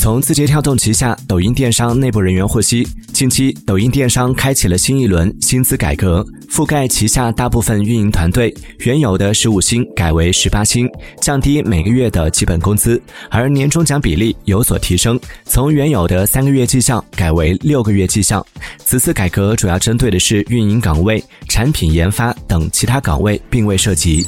从字节跳动旗下抖音电商内部人员获悉近期抖音电商开启了新一轮薪资改革覆盖旗下大部分运营团队原有的十五薪改为十八薪降低每个月的基本工资而年终奖比例有所提升从原有的三个月绩效改为六个月绩效。此次改革主要针对的是运营岗位产品研发等其他岗位并未涉及。